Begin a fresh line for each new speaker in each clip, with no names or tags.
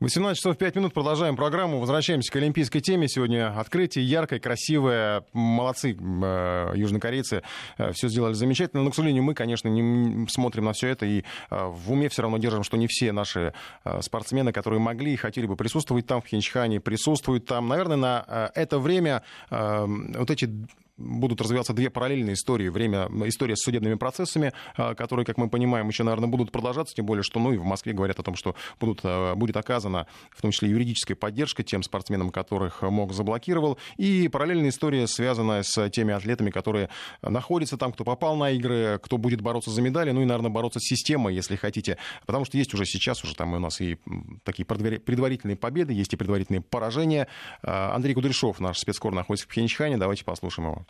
18 часов 5 минут, продолжаем программу. Возвращаемся к олимпийской теме. Сегодня открытие яркое, красивое. Молодцы э, южнокорейцы. Э, все сделали замечательно. Но, к сожалению, мы, конечно, не смотрим на все это и э, в уме все равно держим, что не все наши спортсмены, которые могли и хотели бы присутствовать там, в Хинчхане, присутствуют там. Наверное, на это время вот эти будут развиваться две параллельные истории. Время, история с судебными процессами, а, которые, как мы понимаем, еще, наверное, будут продолжаться, тем более, что ну, и в Москве говорят о том, что будут, а, будет оказана в том числе юридическая поддержка тем спортсменам, которых МОК заблокировал. И параллельная история, связанная с теми атлетами, которые находятся там, кто попал на игры, кто будет бороться за медали, ну и, наверное, бороться с системой, если хотите. Потому что есть уже сейчас, уже там у нас и такие предварительные победы, есть и предварительные поражения. А, Андрей Кудряшов, наш спецкор, находится в Пхенчхане. Давайте послушаем его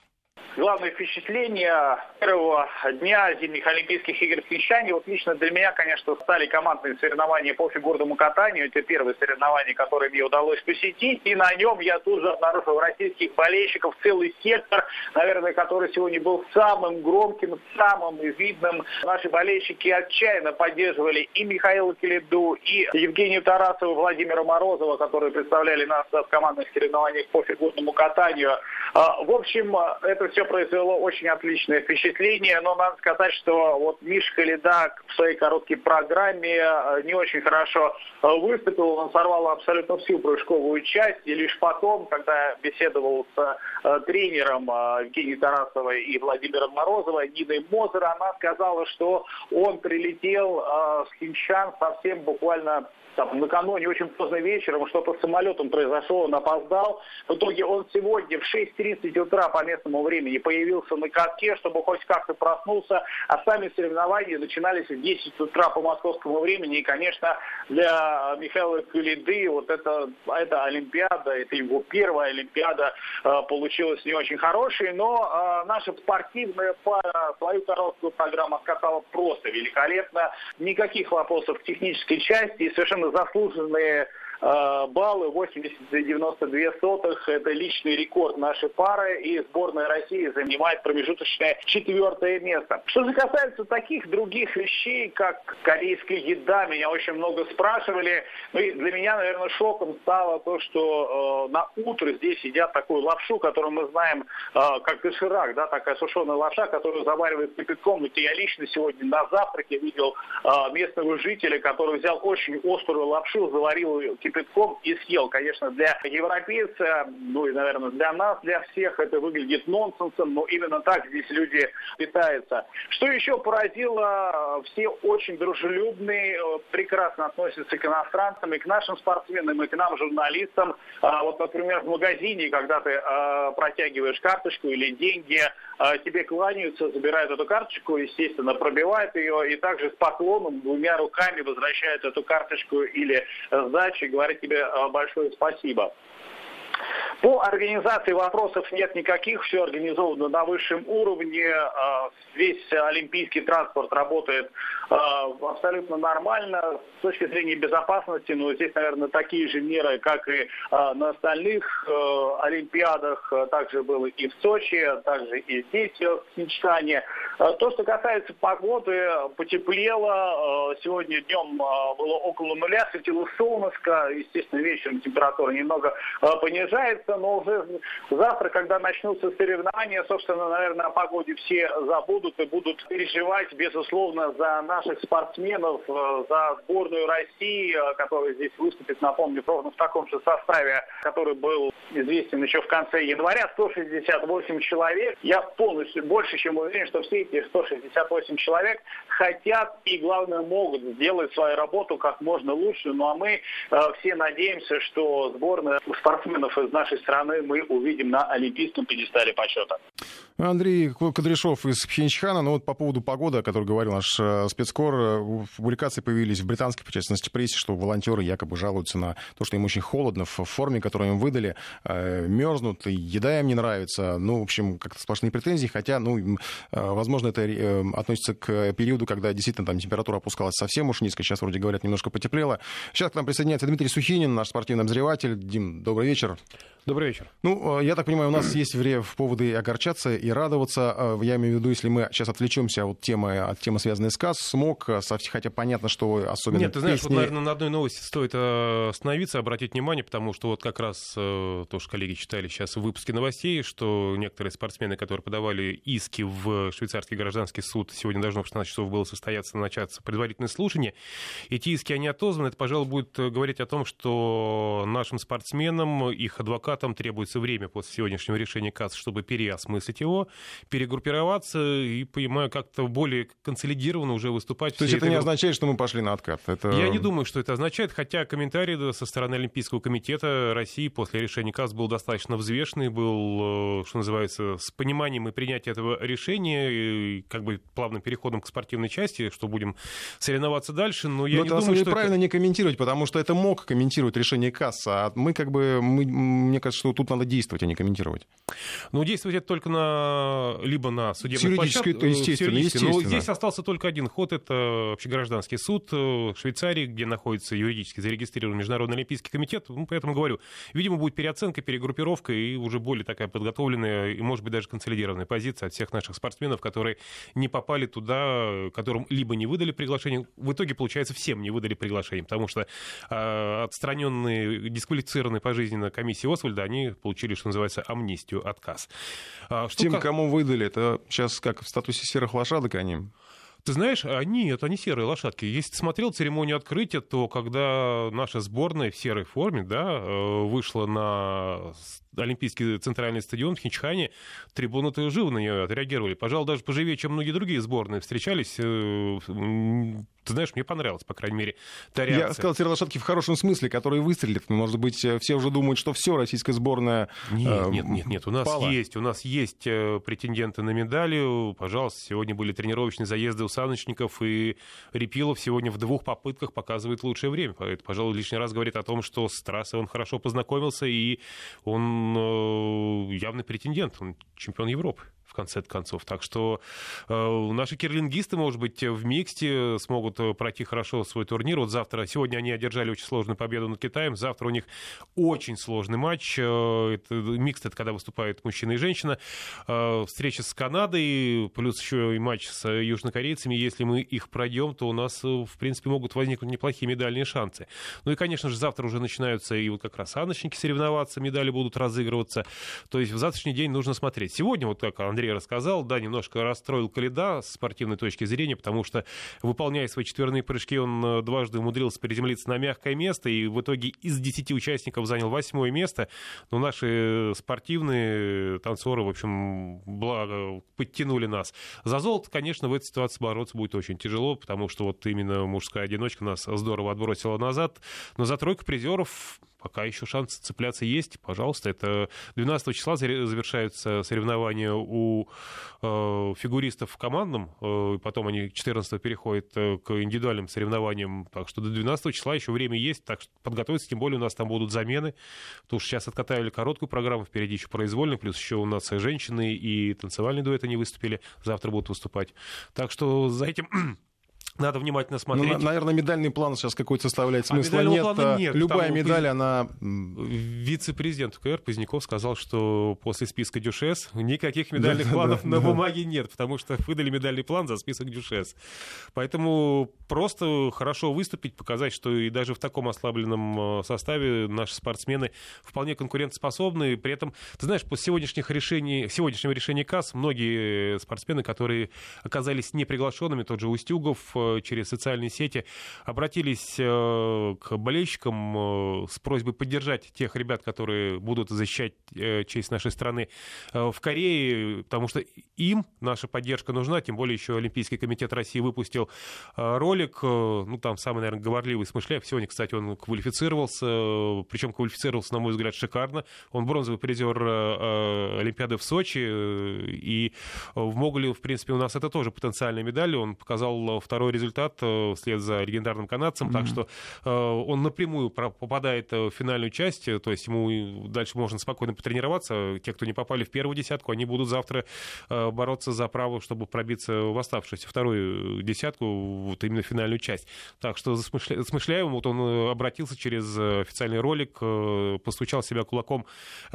главное впечатление первого дня зимних Олимпийских игр в Пхенчхане, вот лично для меня, конечно, стали командные соревнования по фигурному катанию. Это первые соревнования, которые мне удалось посетить. И на нем я тут же обнаружил российских болельщиков, целый сектор, наверное, который сегодня был самым громким, самым видным. Наши болельщики отчаянно поддерживали и Михаила Келеду, и Евгению Тарасову, Владимира Морозова, которые представляли нас в командных соревнованиях по фигурному катанию. А, в общем, это все произвело очень отличное впечатление, но надо сказать, что вот Мишка Ледак в своей короткой программе э, не очень хорошо э, выступил, он сорвал абсолютно всю прыжковую часть, и лишь потом, когда беседовал с э, тренером Евгенией Тарасовой и Владимиром Морозовой, Ниной Мозер, она сказала, что он прилетел с Хинчан совсем буквально там, накануне очень поздно вечером что-то с самолетом произошло, он опоздал. В итоге он сегодня в 6.30 утра по местному времени появился на катке, чтобы хоть как-то проснулся, а сами соревнования начинались в 10 утра по московскому времени. И, конечно, для Михаила Кулиды вот это, это Олимпиада, это его первая Олимпиада э, получилась не очень хорошей, но э, наша спортивная пара свою короткую программу скатала просто великолепно. Никаких вопросов к технической части и совершенно заслуженные баллы 80,92 сотых. Это личный рекорд нашей пары. И сборная России занимает промежуточное четвертое место. Что же касается таких других вещей, как корейская еда, меня очень много спрашивали. Ну и для меня, наверное, шоком стало то, что э, на утро здесь едят такую лапшу, которую мы знаем э, как доширак, да, такая сушеная лапша, которую заваривают кипятком. И я лично сегодня на завтраке видел э, местного жителя, который взял очень острую лапшу, заварил ее кипятком и съел. Конечно, для европейца, ну и, наверное, для нас, для всех это выглядит нонсенсом, но именно так здесь люди питаются. Что еще поразило, все очень дружелюбные, прекрасно относятся к иностранцам и к нашим спортсменам, и к нам, журналистам. А вот, например, в магазине, когда ты а, протягиваешь карточку или деньги, тебе кланяются, забирают эту карточку, естественно, пробивают ее, и также с поклоном двумя руками возвращают эту карточку или сдачу, говорить тебе э, большое спасибо. По организации вопросов нет никаких, все организовано на высшем уровне, э, весь олимпийский транспорт работает э, абсолютно нормально с точки зрения безопасности, но здесь, наверное, такие же меры, как и на остальных олимпиадах, также было и в Сочи, также и здесь, в Хинчхане. То, что касается погоды, потеплело, сегодня днем было около нуля, светило солнышко, естественно, вечером температура немного понижается, но уже завтра, когда начнутся соревнования, собственно, наверное, о погоде все забудут и будут переживать, безусловно, за наших спортсменов, э, за сборную России, э, которая здесь выступит, напомню, ровно в таком же составе, который был известен еще в конце января, 168 человек. Я полностью, больше чем уверен, что все эти 168 человек хотят и, главное, могут сделать свою работу как можно лучше. Ну а мы э, все надеемся, что сборная спортсменов из нашей страны мы увидим на Олимпийском пьедестале почета.
Андрей Кудряшов из Пхенчхана. Ну вот по поводу погоды, о которой говорил наш э, спецкор, э, публикации появились в британской, по частности, прессе, что волонтеры якобы жалуются на то, что им очень холодно в форме, которую им выдали, э, мерзнут, и еда им не нравится. Ну, в общем, как-то сплошные претензии, хотя, ну, возможно, это относится к периоду, когда действительно там температура опускалась совсем уж низко. Сейчас, вроде говорят, немножко потеплело. Сейчас к нам присоединяется Дмитрий Сухинин, наш спортивный обозреватель. Дим, добрый вечер.
Добрый вечер.
Ну, я так понимаю, у нас есть время в поводы огорчаться общаться и радоваться. Я имею в виду, если мы сейчас отвлечемся от темы, от темы, связанной с КАС, смог, хотя понятно, что особенно
Нет, ты знаешь, песни... вот, наверное, на одной новости стоит остановиться, обратить внимание, потому что вот как раз то, что коллеги читали сейчас в выпуске новостей, что некоторые спортсмены, которые подавали иски в швейцарский гражданский суд, сегодня должно в 16 часов было состояться, начаться предварительное слушание. Эти иски, они отозваны. Это, пожалуй, будет говорить о том, что нашим спортсменам, их адвокатам требуется время после сегодняшнего решения КАС, чтобы переосмыслить его, перегруппироваться и, понимаю, как-то более консолидированно уже выступать.
То есть это не означает, что мы пошли на откат? Это...
Я не думаю, что это означает, хотя комментарий со стороны Олимпийского комитета России после решения КАС был достаточно взвешенный, был, э, что называется, с пониманием и принятием этого решения, и как бы плавным переходом к спортивной части, что будем соревноваться дальше, но я но
не
это,
думаю,
что
правильно
это...
не комментировать, потому что это мог комментировать решение КАС, а мы как бы, мы, мне кажется, что тут надо действовать, а не комментировать.
Ну, действовать это только на, либо на судебной
площадке. Естественно, естественно.
Но здесь остался только один ход, это общегражданский суд в Швейцарии, где находится юридически зарегистрированный Международный Олимпийский комитет, ну, поэтому говорю, видимо, будет переоценка, перегруппировка и уже более такая подготовленная и, может быть, даже консолидированная позиция от всех наших спортсменов, которые не попали туда, которым либо не выдали приглашение, в итоге, получается, всем не выдали приглашение, потому что э, отстраненные, дисквалифицированные пожизненно комиссии Освальда, они получили, что называется, амнистию, отказ.
А, что Тем, как... кому выдали, это сейчас как в статусе серых лошадок они?
Ты знаешь, они, это не серые лошадки. Если ты смотрел церемонию открытия, то когда наша сборная в серой форме да, э, вышла на Олимпийский центральный стадион в Хинчхане, трибуны-то живо на нее отреагировали. Пожалуй, даже поживее, чем многие другие сборные встречались. Э, ты знаешь, мне понравилось, по крайней мере, та реакция.
Я сказал серые лошадки в хорошем смысле, которые выстрелят. Может быть, э, все уже думают, что все, российская сборная
Нет, э, нет, нет, нет. У нас пала. есть, у нас есть претенденты на медали. Пожалуйста, сегодня были тренировочные заезды у саночников, и Репилов сегодня в двух попытках показывает лучшее время. Это, пожалуй, лишний раз говорит о том, что с трассой он хорошо познакомился, и он э, явный претендент, он чемпион Европы в конце концов. Так что э, наши кирлингисты, может быть, в миксте смогут э, пройти хорошо свой турнир. Вот завтра, сегодня они одержали очень сложную победу над Китаем. Завтра у них очень сложный матч. Э, это, микст — это когда выступают мужчина и женщина. Встреча с Канадой, плюс еще и матч с южнокорейцами. Если мы их пройдем, то у нас, в принципе, могут возникнуть неплохие медальные шансы. Ну и, конечно же, завтра уже начинаются и вот как раз аночники соревноваться, медали будут разыгрываться. То есть в завтрашний день нужно смотреть. Сегодня, вот как Андрей Андрей рассказал, да, немножко расстроил Каледа с спортивной точки зрения, потому что, выполняя свои четверные прыжки, он э, дважды умудрился приземлиться на мягкое место, и в итоге из 10 участников занял восьмое место. Но наши спортивные танцоры, в общем, благо подтянули нас. За золото, конечно, в этой ситуации бороться будет очень тяжело, потому что вот именно мужская одиночка нас здорово отбросила назад. Но за тройку призеров пока еще шансы цепляться есть. Пожалуйста, это 12 числа завершаются соревнования у э, фигуристов в командном, э, потом они 14 переходят э, к индивидуальным соревнованиям, так что до 12 числа еще время есть, так что подготовиться, тем более у нас там будут замены, потому что сейчас откатали короткую программу, впереди еще произвольный, плюс еще у нас женщины и танцевальный дуэт они выступили, завтра будут выступать. Так что за этим надо внимательно ну, смотреть.
Ну, наверное, медальный план сейчас какой-то составляет а смысла а нет. Плана нет. Любая медаль, она...
Вице-президент КР Поздняков сказал, что после списка Дюшес никаких медальных планов на бумаге нет, потому что выдали медальный план за список Дюшес. Поэтому просто хорошо выступить, показать, что и даже в таком ослабленном э, составе наши спортсмены вполне конкурентоспособны. При этом, ты знаешь, после сегодняшних решений, сегодняшнего решения КАС многие спортсмены, которые оказались неприглашенными, тот же Устюгов, э, через социальные сети обратились э, к болельщикам э, с просьбой поддержать тех ребят, которые будут защищать э, честь нашей страны в Корее, потому что им наша поддержка нужна, тем более еще Олимпийский комитет России выпустил ролик, ну там самый, наверное, говорливый Смышляев, сегодня, кстати, он квалифицировался, причем квалифицировался, на мой взгляд, шикарно, он бронзовый призер Олимпиады в Сочи, и в Моголе, в принципе, у нас это тоже потенциальная медаль, он показал второй результат вслед за легендарным канадцем, mm-hmm. так что он напрямую попадает в финальную часть, то есть ему дальше можно спокойно потренироваться. Те, кто не попали в первую десятку, они будут завтра бороться за право, чтобы пробиться в оставшуюся вторую десятку, вот именно финальную часть. Так что Мышляевым вот он обратился через официальный ролик, постучал себя кулаком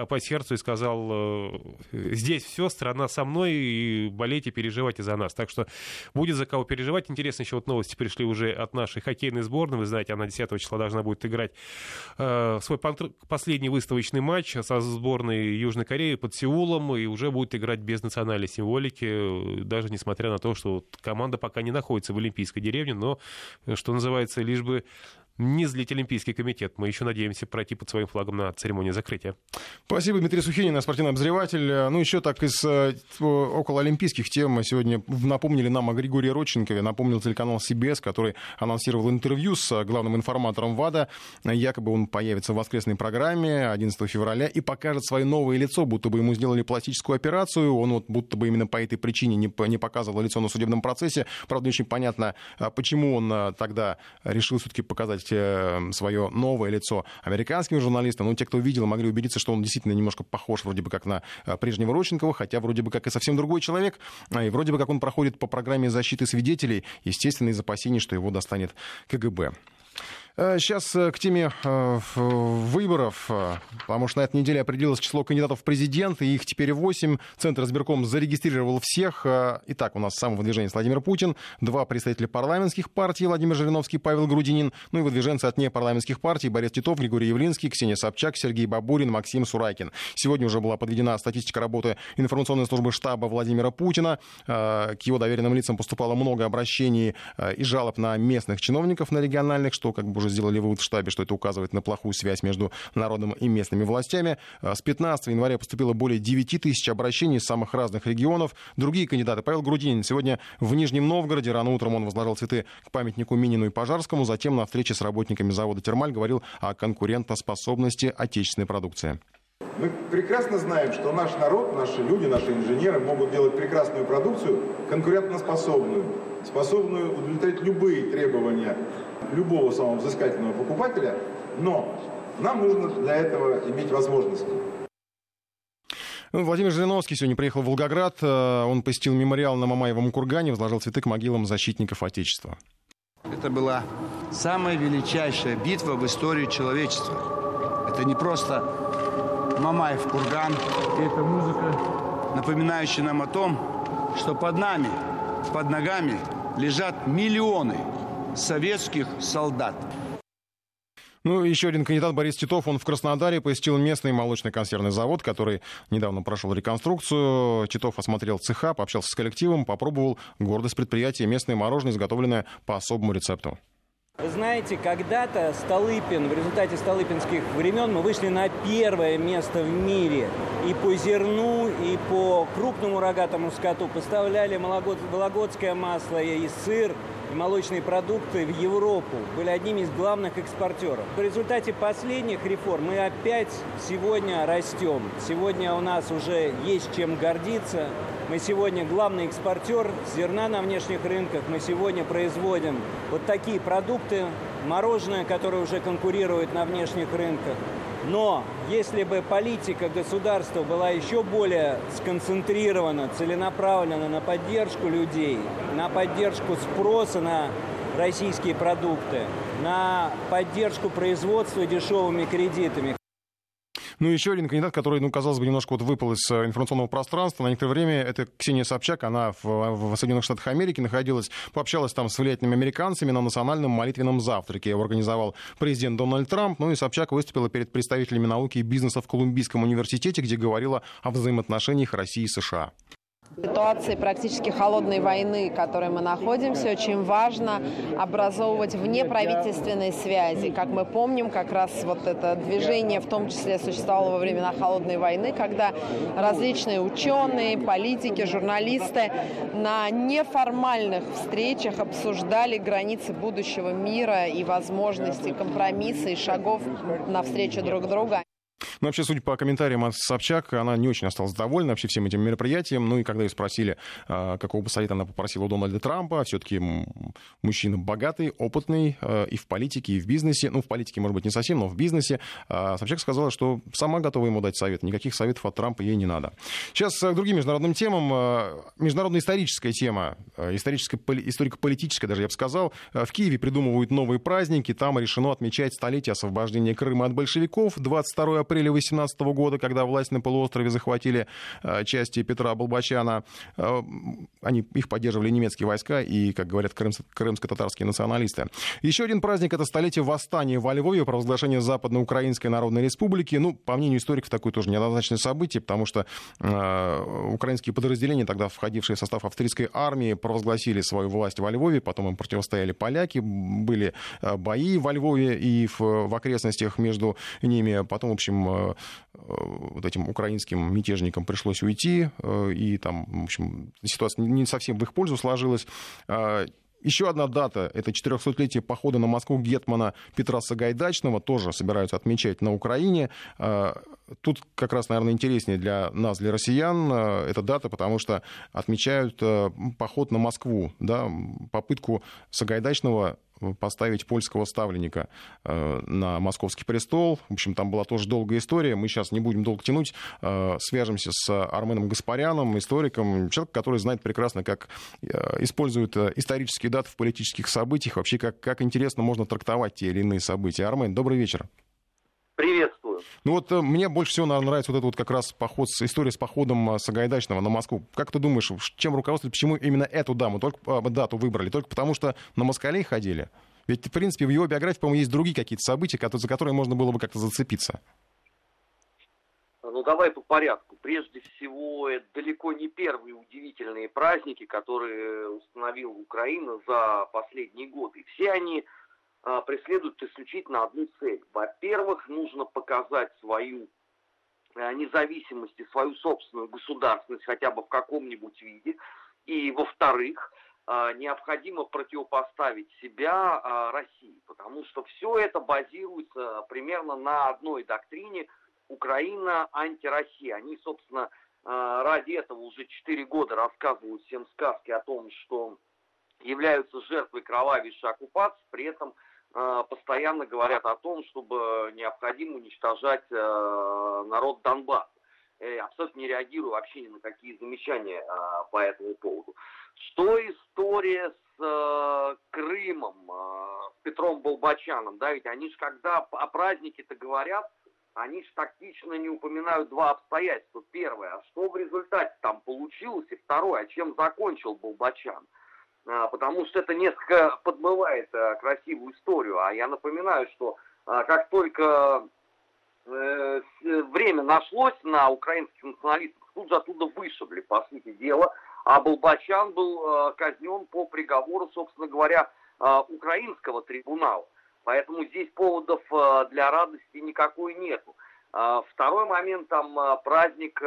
по сердцу и сказал, здесь все, страна со мной, и болейте, переживайте за нас. Так что будет за кого переживать. Интересно, еще вот новости пришли уже от нашей хоккейной сборной. Вы знаете, она 10 числа должна будет играть э, свой последний выставочный матч со сборной Южной Кореи под Сеулом, и уже будет играть без национальной символики, даже несмотря на то, что команда пока не находится в Олимпийской деревне, но, что называется, лишь бы не злить Олимпийский комитет. Мы еще надеемся пройти под своим флагом на церемонии закрытия.
Спасибо, Дмитрий Сухинин, спортивный обозреватель. Ну, еще так из э, около олимпийских тем сегодня напомнили нам о Григории Родченкове, напомнил телеканал CBS, который анонсировал интервью с главным информатором ВАДА. Якобы он появится в воскресной программе 11 февраля и покажет свое новое лицо, будто бы ему сделали пластическую операцию. Он вот будто бы именно по этой причине не, не показывал лицо на судебном процессе. Правда, не очень понятно, а почему он э, тогда решил все-таки показать Э, свое новое лицо американским журналистам. Ну, те, кто видел, могли убедиться, что он действительно немножко похож вроде бы как на э, прежнего Роченкова, хотя вроде бы как и совсем другой человек. А, и вроде бы как он проходит по программе защиты свидетелей, естественно, из опасений, что его достанет КГБ. Сейчас э, к теме э, выборов, э, потому что на этой неделе определилось число кандидатов в президенты, их теперь 8. Центр избирком зарегистрировал всех. Итак, у нас с самого движения Владимир Путин, два представителя парламентских партий, Владимир Жириновский, Павел Грудинин, ну и выдвиженцы от непарламентских партий, Борис Титов, Григорий Явлинский, Ксения Собчак, Сергей Бабурин, Максим Сурайкин. Сегодня уже была подведена статистика работы информационной службы штаба Владимира Путина. К его доверенным лицам поступало много обращений и жалоб на местных чиновников, на региональных, что как бы уже сделали вывод в штабе, что это указывает на плохую связь между народом и местными властями. А, с 15 января поступило более 9 тысяч обращений из самых разных регионов. Другие кандидаты. Павел Грудинин сегодня в Нижнем Новгороде. Рано утром он возложил цветы к памятнику Минину и Пожарскому. Затем на встрече с работниками завода «Термаль» говорил о конкурентоспособности отечественной продукции.
Мы прекрасно знаем, что наш народ, наши люди, наши инженеры могут делать прекрасную продукцию, конкурентоспособную, способную удовлетворить любые требования любого самого взыскательного покупателя, но нам нужно для этого иметь возможности.
Владимир Жириновский сегодня приехал в Волгоград. Э, он посетил мемориал на Мамаевом кургане, возложил цветы к могилам защитников Отечества.
Это была самая величайшая битва в истории человечества. Это не просто Мамаев курган. Это музыка, напоминающая нам о том, что под нами, под ногами лежат миллионы советских солдат.
Ну, еще один кандидат Борис Титов, он в Краснодаре посетил местный молочный консервный завод, который недавно прошел реконструкцию. Титов осмотрел цеха, пообщался с коллективом, попробовал гордость предприятия, местное мороженое, изготовленное по особому рецепту.
Вы знаете, когда-то Столыпин, в результате столыпинских времен мы вышли на первое место в мире. И по зерну, и по крупному рогатому скоту поставляли вологодское масло и сыр, и молочные продукты в Европу, были одними из главных экспортеров. В результате последних реформ мы опять сегодня растем. Сегодня у нас уже есть чем гордиться. Мы сегодня главный экспортер зерна на внешних рынках. Мы сегодня производим вот такие продукты, мороженое, которое уже конкурирует на внешних рынках. Но если бы политика государства была еще более сконцентрирована, целенаправлена на поддержку людей, на поддержку спроса на российские продукты, на поддержку производства дешевыми кредитами,
ну, еще один кандидат, который, ну, казалось бы, немножко вот выпал из э, информационного пространства на некоторое время, это Ксения Собчак. Она в, в Соединенных Штатах Америки находилась, пообщалась там с влиятельными американцами на национальном молитвенном завтраке. Его организовал президент Дональд Трамп. Ну и Собчак выступила перед представителями науки и бизнеса в Колумбийском университете, где говорила о взаимоотношениях России и США.
Ситуации практически холодной войны, в которой мы находимся, очень важно образовывать внеправительственные связи. Как мы помним, как раз вот это движение в том числе существовало во времена холодной войны, когда различные ученые, политики, журналисты на неформальных встречах обсуждали границы будущего мира и возможности компромисса и шагов навстречу друг друга.
Но вообще, судя по комментариям от Собчак, она не очень осталась довольна вообще всем этим мероприятием. Ну и когда ее спросили, а, какого бы совета она попросила у Дональда Трампа, все-таки мужчина богатый, опытный а, и в политике, и в бизнесе. Ну, в политике, может быть, не совсем, но в бизнесе. А Собчак сказала, что сама готова ему дать совет. Никаких советов от Трампа ей не надо. Сейчас к другим международным темам. Международная историческая тема, историческая, историко-политическая даже, я бы сказал. В Киеве придумывают новые праздники. Там решено отмечать столетие освобождения Крыма от большевиков. 22 апреля 2018 года, когда власть на полуострове захватили части Петра Болбачана. Они, их поддерживали немецкие войска и, как говорят крымско-татарские националисты. Еще один праздник — это столетие восстания во Львове, провозглашение Западноукраинской Народной Республики. Ну, по мнению историков, такое тоже неоднозначное событие, потому что э, украинские подразделения, тогда входившие в состав австрийской армии, провозгласили свою власть во Львове, потом им противостояли поляки, были э, бои во Львове и в, в окрестностях между ними. Потом, в общем, э, э вот этим украинским мятежникам пришлось уйти, э, и там, в общем, ситуация не совсем в их пользу сложилась. А, еще одна дата — это 400-летие похода на Москву Гетмана Петра Сагайдачного. Тоже собираются отмечать на Украине. А, тут как раз, наверное, интереснее для нас, для россиян, эта дата, потому что отмечают поход на Москву, да, попытку Сагайдачного поставить польского ставленника э, на московский престол. В общем, там была тоже долгая история. Мы сейчас не будем долго тянуть. Э, свяжемся с Арменом Гаспаряном, историком, человек, который знает прекрасно, как э, используют исторические даты в политических событиях, вообще как, как интересно можно трактовать те или иные события. Армен, добрый вечер. Ну вот мне больше всего наверное, нравится вот этот вот как раз поход, история с походом Сагайдачного на Москву. Как ты думаешь, чем руководствовали, почему именно эту даму, только, дату выбрали? Только потому что на москалей ходили? Ведь, в принципе, в его биографии, по-моему, есть другие какие-то события, за которые можно было бы как-то зацепиться.
Ну, давай по порядку. Прежде всего, это далеко не первые удивительные праздники, которые установила Украина за последние годы. Все они а, преследуют исключительно одну цель. Во-первых, нужно показать свою а, независимость и свою собственную государственность хотя бы в каком-нибудь виде. И, во-вторых, а, необходимо противопоставить себя а, России, потому что все это базируется примерно на одной доктрине Украина антироссия. Они, собственно, а, ради этого уже 4 года рассказывают всем сказки о том, что являются жертвой кровавейшей оккупации, при этом постоянно говорят о том, чтобы необходимо уничтожать народ Донбасса. Э, абсолютно не реагирую вообще ни на какие замечания по этому поводу. Что история с Крымом, с Петром Болбачаном, да, ведь они же когда о празднике-то говорят, они же тактично не упоминают два обстоятельства. Первое, а что в результате там получилось, и второе, а чем закончил Болбачан. А, потому что это несколько подмывает а, красивую историю. А я напоминаю, что а, как только Э, время нашлось на украинских националистов, тут же оттуда вышибли, по сути дела. А Болбачан был э, казнен по приговору, собственно говоря, э, украинского трибунала. Поэтому здесь поводов для радости никакой нету. Второй момент, там праздник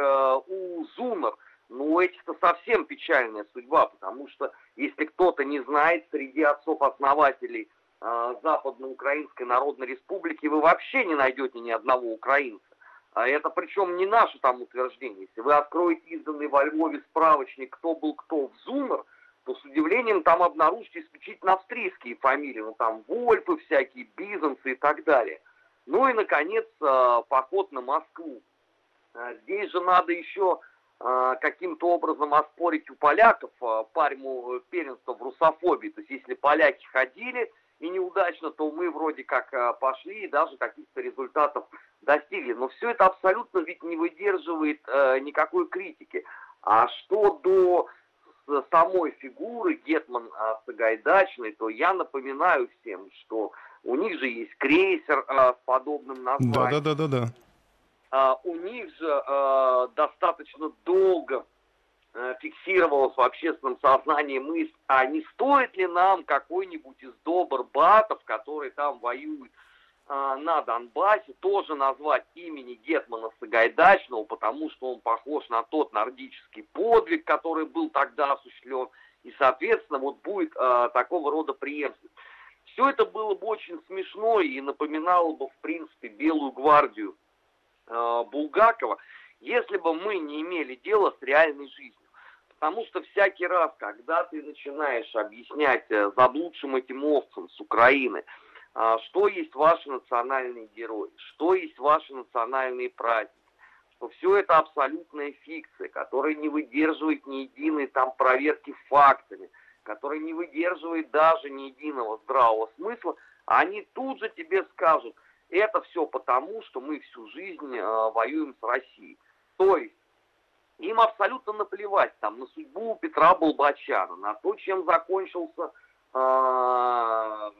у Зумер. Ну, у этих-то совсем печальная судьба, потому что, если кто-то не знает, среди отцов-основателей – а, Западноукраинской Народной Республики вы вообще не найдете ни одного украинца. А это причем не наше там утверждение. Если вы откроете изданный во Львове справочник «Кто был кто в Зумер», то с удивлением там обнаружите исключительно австрийские фамилии. Ну там Вольпы всякие, Бизанцы и так далее. Ну и, наконец, а, поход на Москву. Здесь же надо еще каким-то образом оспорить у поляков париму первенства в русофобии. То есть если поляки ходили, и неудачно, то мы вроде как э, пошли и даже каких-то результатов достигли. Но все это абсолютно ведь не выдерживает э, никакой критики. А что до самой фигуры Гетман э, Сагайдачной, то я напоминаю всем, что у них же есть крейсер э, с подобным названием.
Да, да, да, да, да.
Uh, у них же uh, достаточно долго Э, фиксировалась в общественном сознании мысль, а не стоит ли нам какой-нибудь из добр-батов, который там воюет э, на Донбассе, тоже назвать имени Гетмана Сагайдачного, потому что он похож на тот нордический подвиг, который был тогда осуществлен, и, соответственно, вот будет э, такого рода преемственность. Все это было бы очень смешно и напоминало бы, в принципе, Белую гвардию Булгакова, если бы мы не имели дела с реальной жизнью. Потому что всякий раз, когда ты начинаешь объяснять э, заблудшим этим овцам с Украины, э, что есть ваши национальные герои, что есть ваши национальные праздники, что все это абсолютная фикция, которая не выдерживает ни единой там проверки фактами, которая не выдерживает даже ни единого здравого смысла, они тут же тебе скажут, это все потому, что мы всю жизнь э, воюем с Россией. То есть им абсолютно наплевать там на судьбу Петра Болбачана, на то, чем закончился э,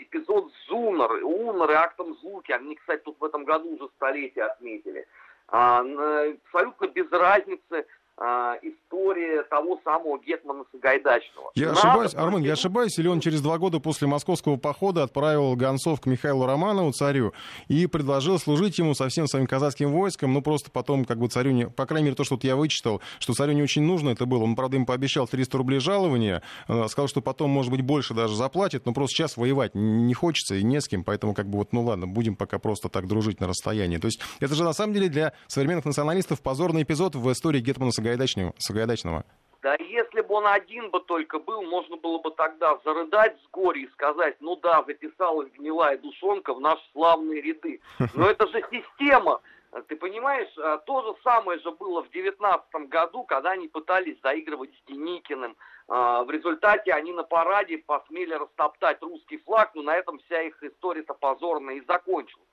эпизод с Зунар, Унар и актом Злуки. Они, кстати, тут в этом году уже столетие отметили. А, абсолютно без разницы, история того самого Гетмана Сагайдачного.
Я Надо ошибаюсь, Армен, я ошибаюсь, или он через два года после московского похода отправил гонцов к Михаилу Романову, царю, и предложил служить ему со всем своим казацким войском, ну просто потом как бы царю, не, по крайней мере, то, что вот я вычитал, что царю не очень нужно это было, он, правда, им пообещал 300 рублей жалования, э, сказал, что потом, может быть, больше даже заплатит, но просто сейчас воевать не хочется и не с кем, поэтому как бы вот, ну ладно, будем пока просто так дружить на расстоянии. То есть это же на самом деле для современных националистов позорный эпизод в истории Гетмана Сагайдачного Сагайдачного. Сагайдачного.
Да если бы он один бы только был, можно было бы тогда зарыдать с горя и сказать, ну да, записалась гнилая душонка в наши славные ряды. Но это же система. Ты понимаешь, а, то же самое же было в девятнадцатом году, когда они пытались заигрывать с Деникиным. А, в результате они на параде посмели растоптать русский флаг, но на этом вся их история-то позорная и закончилась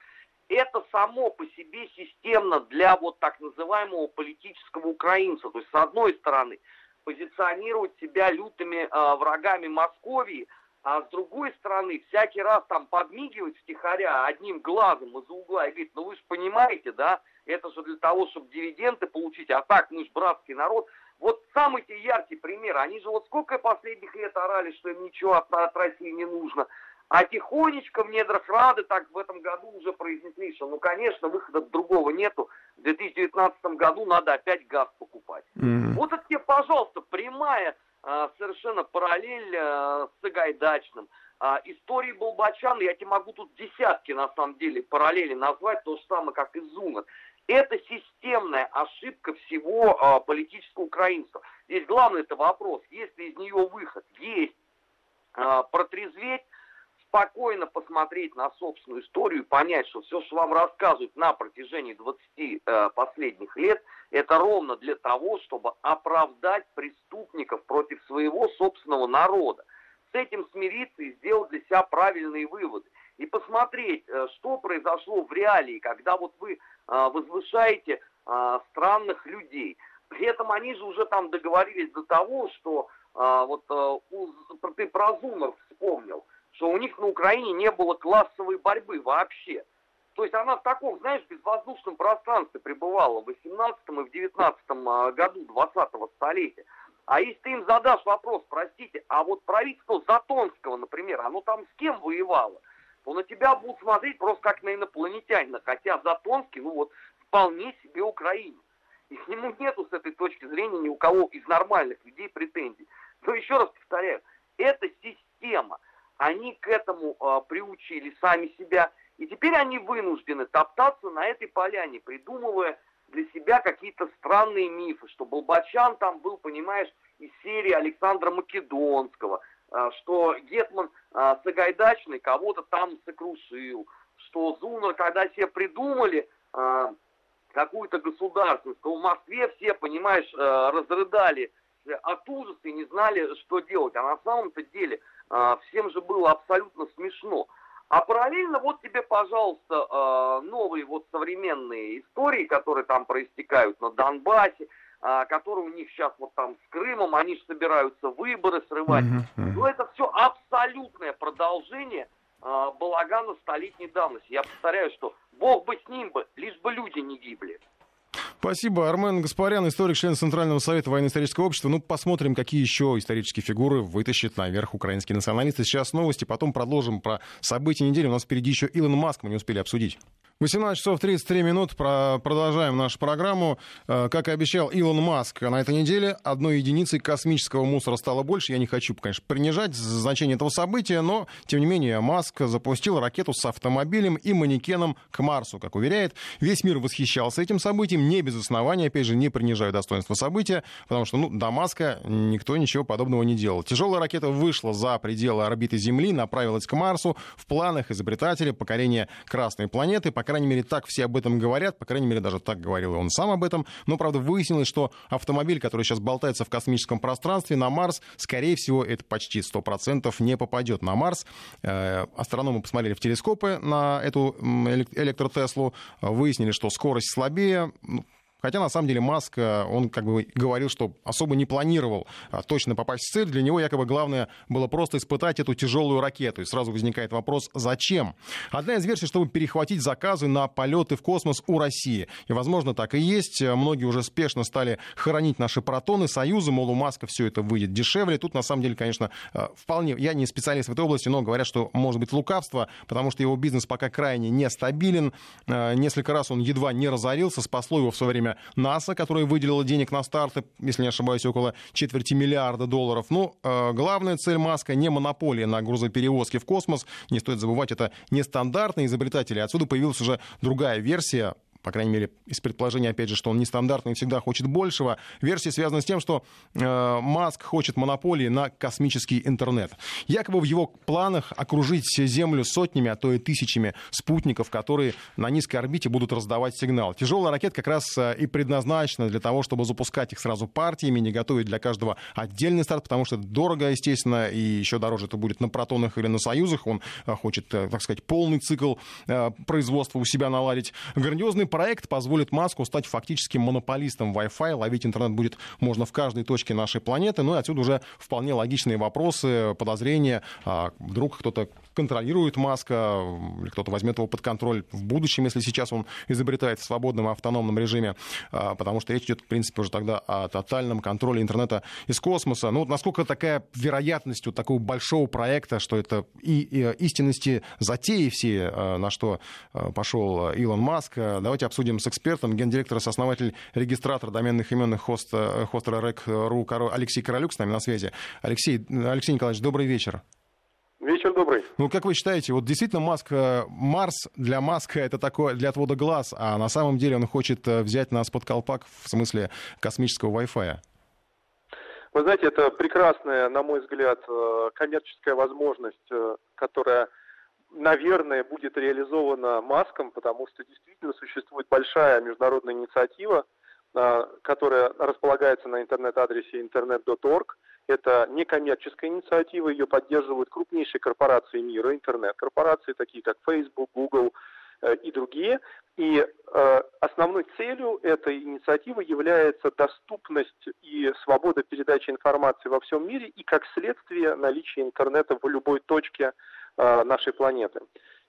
это само по себе системно для вот так называемого политического украинца. То есть, с одной стороны, позиционировать себя лютыми э, врагами Московии, а с другой стороны, всякий раз там подмигивать втихаря одним глазом из-за угла и говорить, ну вы же понимаете, да, это же для того, чтобы дивиденды получить, а так мы же братский народ. Вот самый те яркий пример, они же вот сколько последних лет орали, что им ничего от, от России не нужно. А тихонечко в недрах Рады так в этом году уже произнесли, что, ну, конечно, выхода другого нету. В 2019 году надо опять газ покупать. Mm-hmm. Вот это тебе, пожалуйста, прямая а, совершенно параллель а, с Сагайдачным. А, истории Болбачана, я тебе могу тут десятки, на самом деле, параллели назвать, то же самое, как и Зуна. Это системная ошибка всего а, политического украинства. Здесь главный это вопрос, есть ли из нее выход. Есть. А, протрезветь спокойно посмотреть на собственную историю и понять, что все, что вам рассказывают на протяжении 20 э, последних лет, это ровно для того, чтобы оправдать преступников против своего собственного народа. С этим смириться и сделать для себя правильные выводы. И посмотреть, э, что произошло в реалии, когда вот вы э, возвышаете э, странных людей. При этом они же уже там договорились до того, что э, вот э, у, ты про Зумер вспомнил, что у них на Украине не было классовой борьбы вообще. То есть она в таком, знаешь, безвоздушном пространстве пребывала в 18 и в 19 а, году 20-го столетия. А если ты им задашь вопрос, простите, а вот правительство Затонского, например, оно там с кем воевало? То на тебя будут смотреть просто как на инопланетянина, хотя Затонский, ну вот, вполне себе украинец. И к нему нету с этой точки зрения ни у кого из нормальных людей претензий. Но еще раз повторяю, это система – они к этому э, приучили сами себя, и теперь они вынуждены топтаться на этой поляне, придумывая для себя какие-то странные мифы, что Болбачан там был, понимаешь, из серии Александра Македонского, э, что Гетман э, Сагайдачный кого-то там сокрушил, что Зунер, когда себе придумали какую-то государственность, то в Москве все, понимаешь, разрыдали от ужаса и не знали, что делать. А на самом-то деле а, всем же было абсолютно смешно. А параллельно вот тебе, пожалуйста, а, новые вот современные истории, которые там проистекают на Донбассе, а, которые у них сейчас вот там с Крымом, они же собираются выборы срывать. Но это все абсолютное продолжение балагана столетней давности. Я повторяю, что Бог бы с ним бы, лишь бы люди не гибли.
Спасибо. Армен Гаспарян, историк, член Центрального совета военно-исторического общества. Ну, посмотрим, какие еще исторические фигуры вытащит наверх украинские националисты. Сейчас новости, потом продолжим про события недели. У нас впереди еще Илон Маск, мы не успели обсудить. 18 часов 33 минут. Продолжаем нашу программу. Э, как и обещал Илон Маск, на этой неделе одной единицей космического мусора стало больше. Я не хочу, конечно, принижать значение этого события, но, тем не менее, Маск запустил ракету с автомобилем и манекеном к Марсу. Как уверяет, весь мир восхищался этим событием, не без основания, опять же, не принижая достоинства события, потому что, ну, до Маска никто ничего подобного не делал. Тяжелая ракета вышла за пределы орбиты Земли, направилась к Марсу. В планах изобретателя покорение Красной планеты, пока крайней мере, так все об этом говорят, по крайней мере, даже так говорил и он сам об этом. Но, правда, выяснилось, что автомобиль, который сейчас болтается в космическом пространстве на Марс, скорее всего, это почти 100% не попадет на Марс. Э, астрономы посмотрели в телескопы на эту электротеслу, выяснили, что скорость слабее, ну, Хотя, на самом деле, Маск, э, он как бы говорил, что особо не планировал а, точно попасть в цель. Для него якобы главное было просто испытать эту тяжелую ракету. И сразу возникает вопрос, зачем? Одна из версий, чтобы перехватить заказы на полеты в космос у России. И, возможно, так и есть. Многие уже спешно стали хоронить наши протоны, союзы, мол, у Маска все это выйдет дешевле. Тут, на самом деле, конечно, э, вполне... Я не специалист в этой области, но говорят, что может быть лукавство, потому что его бизнес пока крайне нестабилен. Э, несколько раз он едва не разорился, спасло его в свое время НАСА, которая выделила денег на старты, если не ошибаюсь, около четверти миллиарда долларов. Ну, э, главная цель Маска не монополия на грузоперевозки в космос. Не стоит забывать, это нестандартные изобретатели. Отсюда появилась уже другая версия по крайней мере, из предположения, опять же, что он нестандартный и всегда хочет большего. Версия связана с тем, что э, Маск хочет монополии на космический интернет. Якобы в его планах окружить Землю сотнями, а то и тысячами спутников, которые на низкой орбите будут раздавать сигнал. Тяжелая ракета как раз э, и предназначена для того, чтобы запускать их сразу партиями, не готовить для каждого отдельный старт, потому что это дорого, естественно, и еще дороже это будет на протонах или на союзах. Он э, хочет, э, так сказать, полный цикл производства у себя наладить. Грандиозный проект позволит Маску стать фактически монополистом Wi-Fi. Ловить интернет будет можно в каждой точке нашей планеты. Ну и отсюда уже вполне логичные вопросы, подозрения. А вдруг кто-то контролирует Маска, или кто-то возьмет его под контроль в будущем, если сейчас он изобретает в свободном автономном режиме, а, потому что речь идет, в принципе, уже тогда о тотальном контроле интернета из космоса. Ну, насколько такая вероятность у такого большого проекта, что это и, и истинности затеи все, а, на что а, пошел Илон Маск, давайте обсудим с экспертом, гендиректор и основатель регистратора доменных именных хоста, хостера Рек.ру Алексей Королюк с нами на связи. Алексей, Алексей Николаевич, добрый вечер.
Вечер добрый.
Ну, как вы считаете, вот действительно Маск, э, Марс для Маска это такое для отвода глаз, а на самом деле он хочет э, взять нас под колпак в смысле космического Wi-Fi?
Вы знаете, это прекрасная, на мой взгляд, э, коммерческая возможность, которая наверное, будет реализована Маском, потому что действительно существует большая международная инициатива, которая располагается на интернет-адресе internet.org. Это некоммерческая инициатива, ее поддерживают крупнейшие корпорации мира, интернет-корпорации, такие как Facebook, Google э, и другие. И э, основной целью этой инициативы является доступность и свобода передачи информации во всем мире и, как следствие, наличие интернета в любой точке Э, нашей планеты.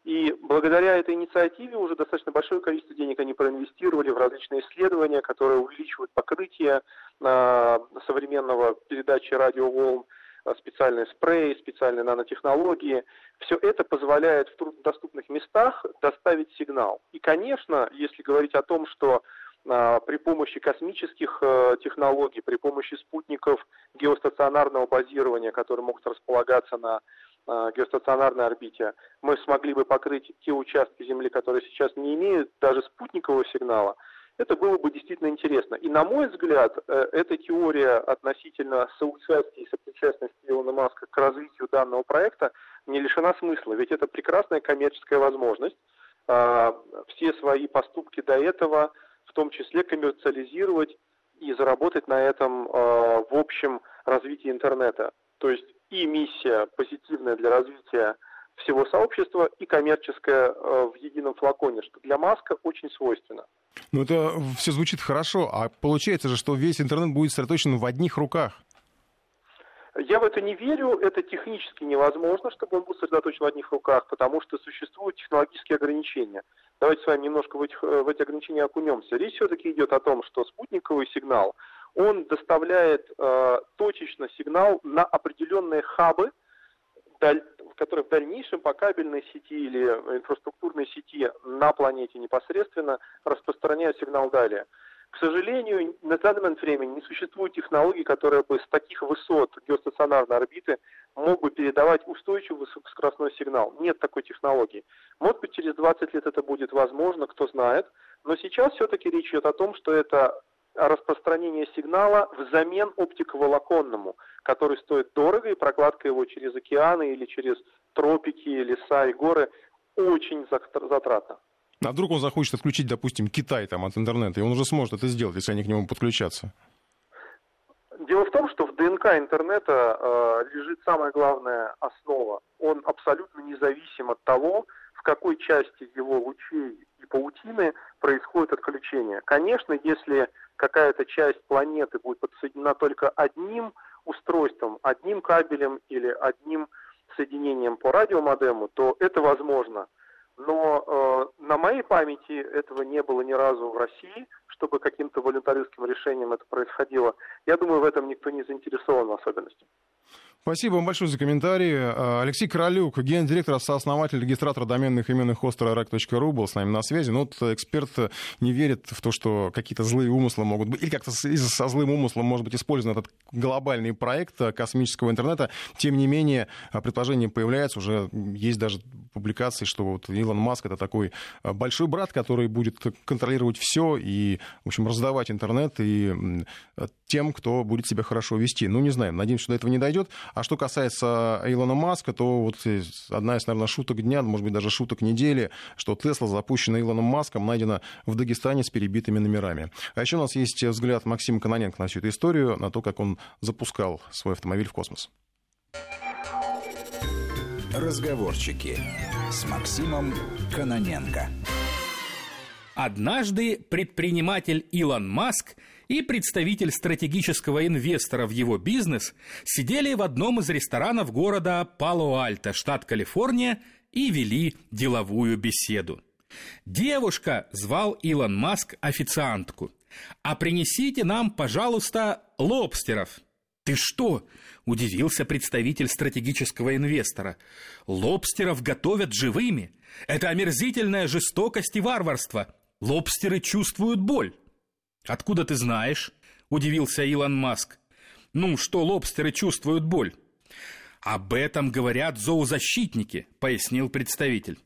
И благодаря этой инициативе уже достаточно большое количество денег они проинвестировали в различные исследования, которые увеличивают покрытие э, современного передачи радиоволн, э, специальные спреи, специальные нанотехнологии. Все это позволяет в труднодоступных местах доставить сигнал. И, конечно, если говорить о том, что при помощи космических технологий, при помощи спутников геостационарного базирования, которые могут располагаться на геостационарной орбите, мы смогли бы покрыть те участки Земли, которые сейчас не имеют даже спутникового сигнала, это было бы действительно интересно. И на мой взгляд, э, эта теория относительно соучастия и сопричастности Илона Маска к развитию данного проекта не лишена смысла, ведь это прекрасная коммерческая возможность э, все свои поступки до этого, в том числе коммерциализировать и заработать на этом в общем развитии интернета. То есть и миссия позитивная для развития всего сообщества и коммерческая э, в едином флаконе, что для Маска очень свойственно.
Ну это все звучит хорошо, а получается же, что весь интернет будет сосредоточен в одних руках.
Я в это не верю, это технически невозможно, чтобы он был сосредоточен в одних руках, потому что существуют технологические ограничения. Давайте с вами немножко в, этих, э, в эти ограничения окунемся. Речь все-таки идет о том, что спутниковый сигнал – он доставляет э, точечно сигнал на определенные хабы которые в дальнейшем по кабельной сети или инфраструктурной сети на планете непосредственно распространяют сигнал далее. К сожалению, на данный момент времени не существует технологий, которые бы с таких высот геостационарной орбиты мог бы передавать устойчивый высокоскоростной сигнал. Нет такой технологии. Может быть, через 20 лет это будет возможно, кто знает. Но сейчас все-таки речь идет о том, что это распространение сигнала взамен оптиковолоконному, который стоит дорого, и прокладка его через океаны или через тропики, леса и горы очень затратна.
А вдруг он захочет отключить, допустим, Китай там от интернета, и он уже сможет это сделать, если они к нему подключатся?
Дело в том, что в ДНК интернета э, лежит самая главная основа. Он абсолютно независим от того, в какой части его лучей и паутины происходит отключение. Конечно, если какая-то часть планеты будет подсоединена только одним устройством, одним кабелем или одним соединением по радиомодему, то это возможно. Но э, на моей памяти этого не было ни разу в России, чтобы каким-то волюнтаристским решением это происходило. Я думаю, в этом никто не заинтересован в особенности.
Спасибо вам большое за комментарии. А, Алексей Королюк, гендиректор, сооснователь регистратора доменных именных остро.ру был с нами на связи. Но вот эксперт не верит в то, что какие-то злые умыслы могут быть, или как-то со злым умыслом может быть использован этот глобальный проект космического интернета. Тем не менее, предположение появляется, уже есть даже публикации, что вот Илон Маск это такой большой брат, который будет контролировать все и, в общем, раздавать интернет и тем, кто будет себя хорошо вести. Ну, не знаем, надеемся, что до этого не дойдет. А что касается Илона Маска, то вот одна из, наверное, шуток дня, может быть, даже шуток недели, что Тесла, запущена Илоном Маском, найдена в Дагестане с перебитыми номерами. А еще у нас есть взгляд Максима Каноненко на всю эту историю, на то, как он запускал свой автомобиль в космос.
Разговорчики с Максимом Каноненко.
Однажды предприниматель Илон Маск – и представитель стратегического инвестора в его бизнес сидели в одном из ресторанов города Пало-Альто, штат Калифорния, и вели деловую беседу. Девушка звал Илон Маск официантку. «А принесите нам, пожалуйста, лобстеров». «Ты что?» – удивился представитель стратегического инвестора. «Лобстеров готовят живыми. Это омерзительная жестокость и варварство. Лобстеры чувствуют боль». «Откуда ты знаешь?» – удивился Илон Маск. «Ну, что лобстеры чувствуют боль?» «Об этом говорят зоозащитники», – пояснил представитель.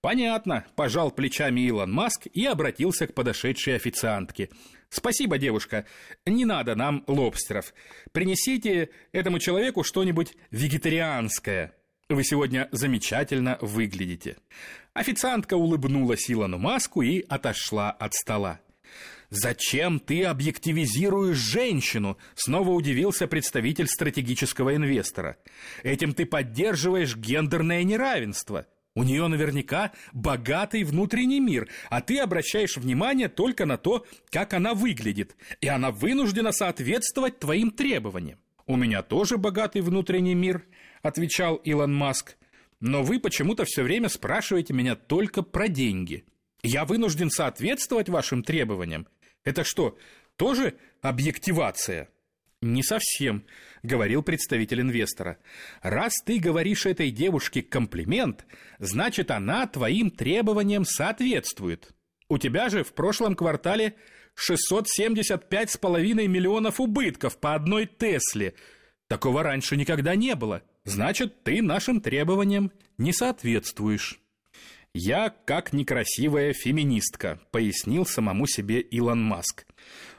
«Понятно», – пожал плечами Илон Маск и обратился к подошедшей официантке. «Спасибо, девушка. Не надо нам лобстеров. Принесите этому человеку что-нибудь вегетарианское. Вы сегодня замечательно выглядите». Официантка улыбнулась Илону Маску и отошла от стола. «Зачем ты объективизируешь женщину?» Снова удивился представитель стратегического инвестора. «Этим ты поддерживаешь гендерное неравенство. У нее наверняка богатый внутренний мир, а ты обращаешь внимание только на то, как она выглядит, и она вынуждена соответствовать твоим требованиям». «У меня тоже богатый внутренний мир», — отвечал Илон Маск. «Но вы почему-то все время спрашиваете меня только про деньги». Я вынужден соответствовать вашим требованиям. Это что, тоже объективация? Не совсем, говорил представитель инвестора. Раз ты говоришь этой девушке комплимент, значит, она твоим требованиям соответствует. У тебя же в прошлом квартале 675,5 миллионов убытков по одной Тесле. Такого раньше никогда не было. Значит, ты нашим требованиям не соответствуешь. «Я как некрасивая феминистка», — пояснил самому себе Илон Маск.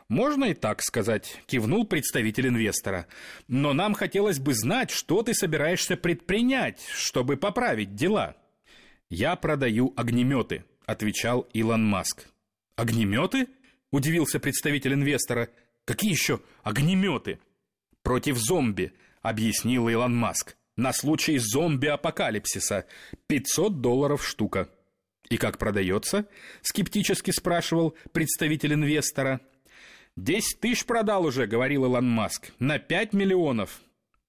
«Можно и так сказать», — кивнул представитель инвестора. «Но нам хотелось бы знать, что ты собираешься предпринять, чтобы поправить дела». «Я продаю огнеметы», — отвечал Илон Маск. «Огнеметы?» — удивился представитель инвестора. «Какие еще огнеметы?» «Против зомби», — объяснил Илон Маск на случай зомби-апокалипсиса. 500 долларов штука. «И как продается?» — скептически спрашивал представитель инвестора. «Десять тысяч продал уже», — говорил Илон Маск. «На пять миллионов».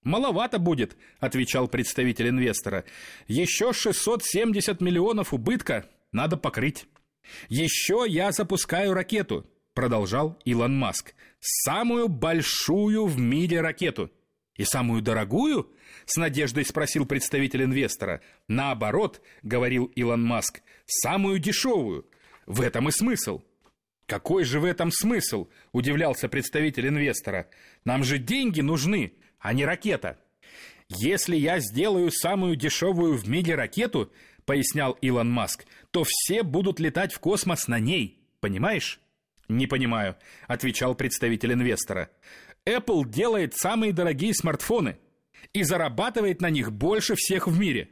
«Маловато будет», — отвечал представитель инвестора. «Еще 670 миллионов убытка надо покрыть». «Еще я запускаю ракету», — продолжал Илон Маск. «Самую большую в мире ракету». И самую дорогую? С надеждой спросил представитель инвестора. Наоборот, говорил Илон Маск, самую дешевую. В этом и смысл. Какой же в этом смысл? Удивлялся представитель инвестора. Нам же деньги нужны, а не ракета. Если я сделаю самую дешевую в мире ракету, пояснял Илон Маск, то все будут летать в космос на ней. Понимаешь? Не понимаю, отвечал представитель инвестора. Apple делает самые дорогие смартфоны и зарабатывает на них больше всех в мире.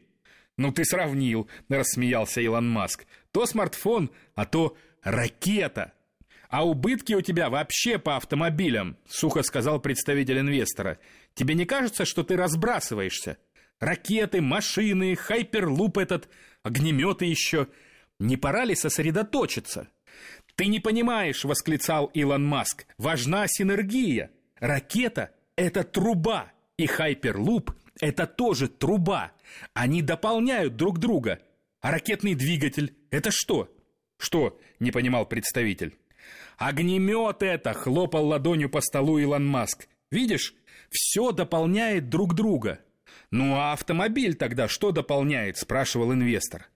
Ну ты сравнил, рассмеялся Илон Маск. То смартфон, а то ракета. А убытки у тебя вообще по автомобилям, сухо сказал представитель инвестора. Тебе не кажется, что ты разбрасываешься? Ракеты, машины, хайперлуп этот, огнеметы еще. Не пора ли сосредоточиться? Ты не понимаешь, восклицал Илон Маск. Важна синергия. Ракета – это труба, и хайперлуп – это тоже труба. Они дополняют друг друга. А ракетный двигатель – это что? Что? – не понимал представитель. Огнемет это, хлопал ладонью по столу Илон Маск. Видишь, все дополняет друг друга. Ну а автомобиль тогда что дополняет, спрашивал инвестор.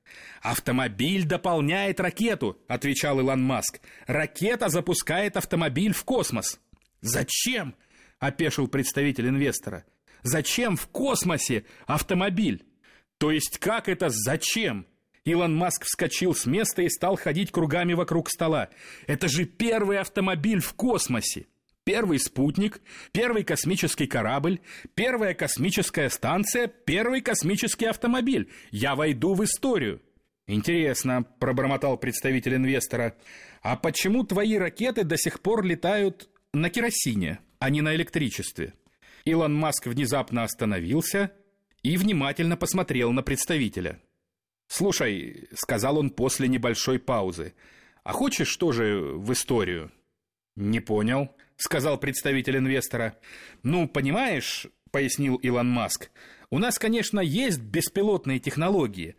Автомобиль дополняет ракету, отвечал Илон Маск. Ракета запускает автомобиль в космос. Зачем? Опешил представитель инвестора. Зачем в космосе автомобиль? То есть как это зачем? Илон Маск вскочил с места и стал ходить кругами вокруг стола. Это же первый автомобиль в космосе. Первый спутник, первый космический корабль, первая космическая станция, первый космический автомобиль. Я войду в историю. Интересно, пробормотал представитель инвестора. А почему твои ракеты до сих пор летают на керосине, а не на электричестве? Илон Маск внезапно остановился и внимательно посмотрел на представителя. «Слушай», — сказал он после небольшой паузы, «а хочешь тоже в историю?» «Не понял», — сказал представитель инвестора. «Ну, понимаешь», — пояснил Илон Маск, «у нас, конечно, есть беспилотные технологии,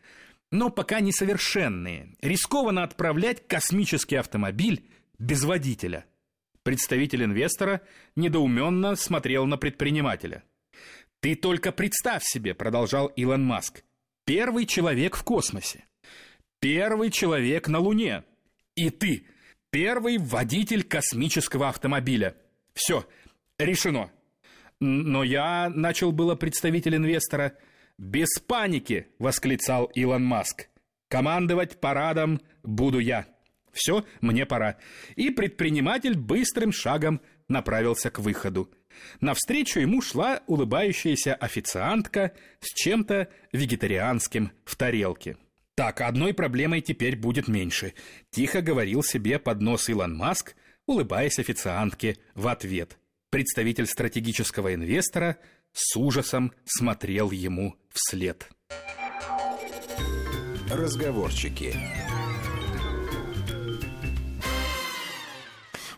но пока несовершенные. Рискованно отправлять космический автомобиль без водителя». Представитель инвестора недоуменно смотрел на предпринимателя. «Ты только представь себе», — продолжал Илон Маск, Первый человек в космосе. Первый человек на Луне. И ты. Первый водитель космического автомобиля. Все, решено. Но я начал было представитель инвестора. Без паники, восклицал Илон Маск. Командовать парадом буду я. Все, мне пора. И предприниматель быстрым шагом направился к выходу. Навстречу ему шла улыбающаяся официантка с чем-то вегетарианским в тарелке. Так, одной проблемой теперь будет меньше. Тихо говорил себе под нос Илон Маск, улыбаясь официантке в ответ. Представитель стратегического инвестора с ужасом смотрел ему вслед.
Разговорчики.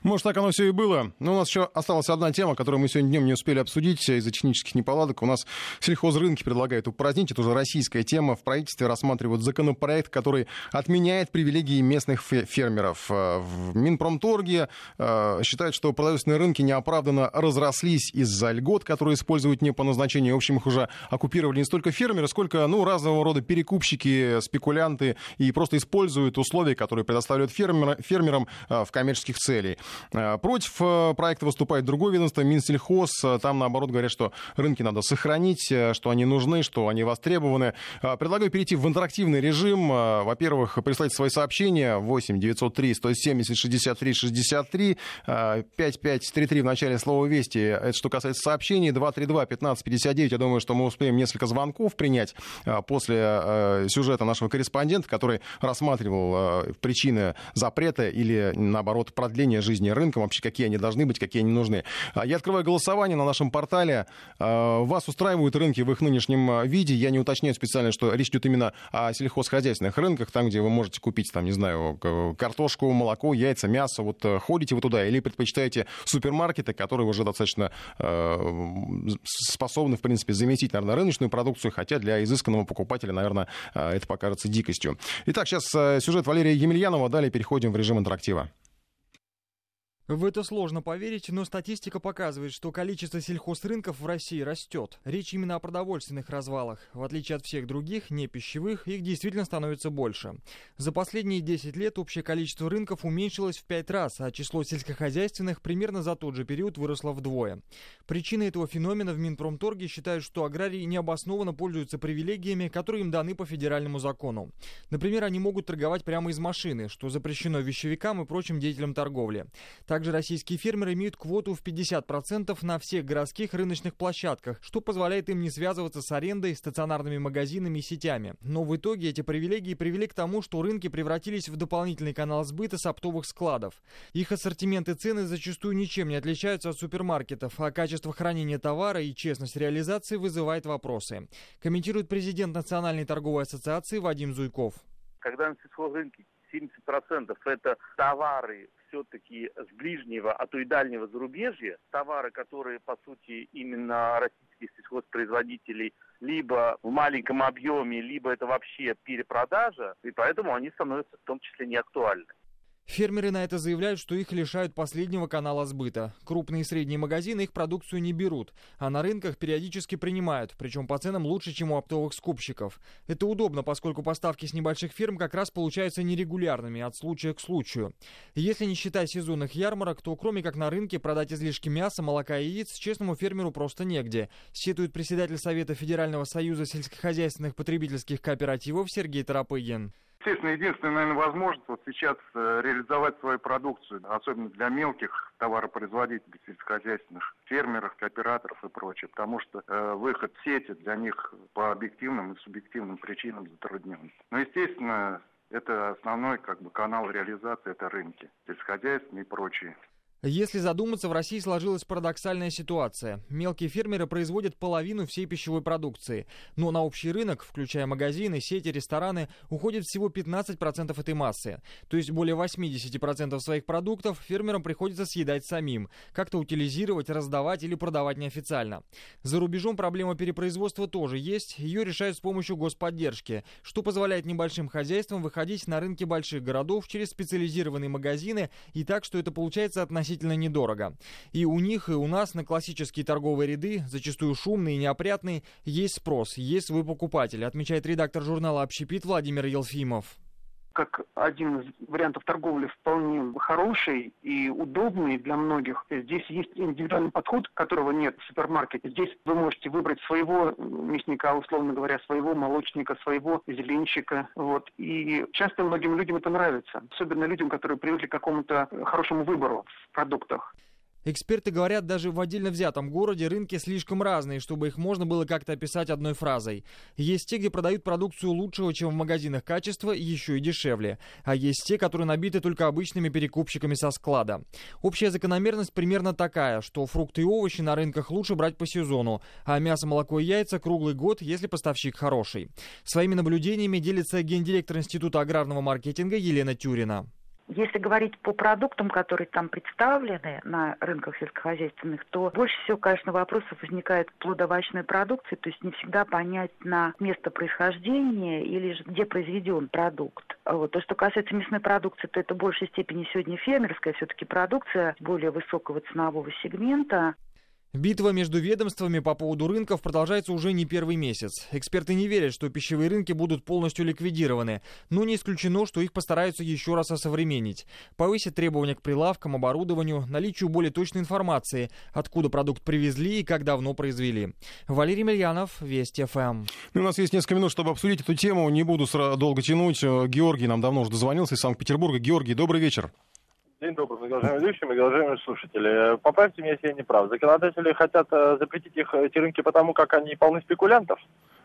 Может, так оно все и было. Но у нас еще осталась одна тема, которую мы сегодня днем не успели обсудить из-за технических неполадок. У нас сельхозрынки предлагают упразднить. Это уже российская тема. В правительстве рассматривают законопроект, который отменяет привилегии местных фермеров. Э, в Минпромторге э, считают, что продовольственные рынки неоправданно разрослись из-за льгот, которые используют не по назначению. В общем, их уже оккупировали не столько фермеры, сколько ну, разного рода перекупщики, спекулянты и просто используют условия, которые предоставляют фермерам э, в коммерческих целях. Э, против э, проекта выступает другое ведомство, Минсельхоз. Э, там, наоборот, говорят, что рынки надо сохранить, что они нужны, что они востребованы. Предлагаю перейти в интерактивный режим. Во-первых, прислать свои сообщения 8 903 170 63 63 5533 в начале слова «Вести». Это что касается сообщений. 232 15 59. Я думаю, что мы успеем несколько звонков принять после сюжета нашего корреспондента, который рассматривал причины запрета или, наоборот, продления жизни жизни рынком, вообще какие они должны быть, какие они нужны. А, я открываю голосование на нашем портале. А, вас устраивают рынки в их нынешнем а, виде. Я не уточняю специально, что речь идет именно о сельхозхозяйственных рынках, там, где вы можете купить, там, не знаю, картошку, молоко, яйца, мясо. Вот ходите вы туда или предпочитаете супермаркеты, которые уже достаточно способны, в принципе, заместить, наверное, рыночную продукцию, хотя для изысканного покупателя, наверное, это покажется дикостью. Итак, сейчас сюжет Валерия Емельянова. Далее переходим в режим интерактива.
В это сложно поверить, но статистика показывает, что количество сельхозрынков в России растет. Речь именно о продовольственных развалах. В отличие от всех других, не пищевых, их действительно становится больше. За последние 10 лет общее количество рынков уменьшилось в 5 раз, а число сельскохозяйственных примерно за тот же период выросло вдвое. Причиной этого феномена в Минпромторге считают, что аграрии необоснованно пользуются привилегиями, которые им даны по федеральному закону. Например, они могут торговать прямо из машины, что запрещено вещевикам и прочим деятелям торговли. Также российские фермеры имеют квоту в 50% на всех городских рыночных площадках, что позволяет им не связываться с арендой, стационарными магазинами и сетями. Но в итоге эти привилегии привели к тому, что рынки превратились в дополнительный канал сбыта с оптовых складов. Их ассортимент и цены зачастую ничем не отличаются от супермаркетов, а качество хранения товара и честность реализации вызывает вопросы. Комментирует президент Национальной торговой ассоциации Вадим Зуйков.
Когда на сельхозрынке 70% это товары все-таки с ближнего, а то и дальнего зарубежья, товары, которые, по сути, именно российских сельхозпроизводителей либо в маленьком объеме, либо это вообще перепродажа, и поэтому они становятся в том числе неактуальны.
Фермеры на это заявляют, что их лишают последнего канала сбыта. Крупные и средние магазины их продукцию не берут, а на рынках периодически принимают, причем по ценам лучше, чем у оптовых скупщиков. Это удобно, поскольку поставки с небольших ферм как раз получаются нерегулярными, от случая к случаю. Если не считать сезонных ярмарок, то кроме как на рынке продать излишки мяса, молока и яиц честному фермеру просто негде, сетует председатель Совета Федерального союза сельскохозяйственных потребительских кооперативов Сергей Тарапыгин.
Естественно, единственная, наверное, возможность вот сейчас э, реализовать свою продукцию, особенно для мелких товаропроизводителей, сельскохозяйственных фермеров, кооператоров и прочее, потому что э, выход в сети для них по объективным и субъективным причинам затруднен. Но, естественно, это основной как бы канал реализации, это рынки, сельскохозяйственные и прочие.
Если задуматься, в России сложилась парадоксальная ситуация. Мелкие фермеры производят половину всей пищевой продукции, но на общий рынок, включая магазины, сети, рестораны, уходит всего 15% этой массы. То есть более 80% своих продуктов фермерам приходится съедать самим, как-то утилизировать, раздавать или продавать неофициально. За рубежом проблема перепроизводства тоже есть, ее решают с помощью господдержки, что позволяет небольшим хозяйствам выходить на рынки больших городов через специализированные магазины и так, что это получается относительно относительно недорого. И у них, и у нас на классические торговые ряды, зачастую шумные и неопрятные, есть спрос, есть свой покупатель, отмечает редактор журнала «Общепит» Владимир Елфимов
как один из вариантов торговли вполне хороший и удобный для многих. Здесь есть индивидуальный подход, которого нет в супермаркете. Здесь вы можете выбрать своего мясника, условно говоря, своего молочника, своего зеленщика. Вот. И часто многим людям это нравится. Особенно людям, которые привыкли к какому-то хорошему выбору в продуктах.
Эксперты говорят, даже в отдельно взятом городе рынки слишком разные, чтобы их можно было как-то описать одной фразой. Есть те, где продают продукцию лучшего, чем в магазинах качества, еще и дешевле. А есть те, которые набиты только обычными перекупщиками со склада. Общая закономерность примерно такая, что фрукты и овощи на рынках лучше брать по сезону, а мясо, молоко и яйца круглый год, если поставщик хороший. Своими наблюдениями делится гендиректор Института аграрного маркетинга Елена Тюрина.
Если говорить по продуктам, которые там представлены на рынках сельскохозяйственных, то больше всего, конечно, вопросов возникает плодовочной продукции, то есть не всегда понять на место происхождения или же где произведен продукт. Вот. То, что касается мясной продукции, то это в большей степени сегодня фермерская все-таки продукция более высокого ценового сегмента.
Битва между ведомствами по поводу рынков продолжается уже не первый месяц. Эксперты не верят, что пищевые рынки будут полностью ликвидированы, но не исключено, что их постараются еще раз осовременить. Повысят требования к прилавкам, оборудованию, наличию более точной информации, откуда продукт привезли и как давно произвели. Валерий Мельянов, Вести ФМ.
Ну, у нас есть несколько минут, чтобы обсудить эту тему. Не буду долго тянуть. Георгий нам давно уже дозвонился из Санкт-Петербурга. Георгий, добрый вечер.
День добрый, уважаемые ведущие, уважаемые слушатели. Поправьте меня, если я не прав. Законодатели хотят э, запретить их, эти рынки, потому как они полны спекулянтов?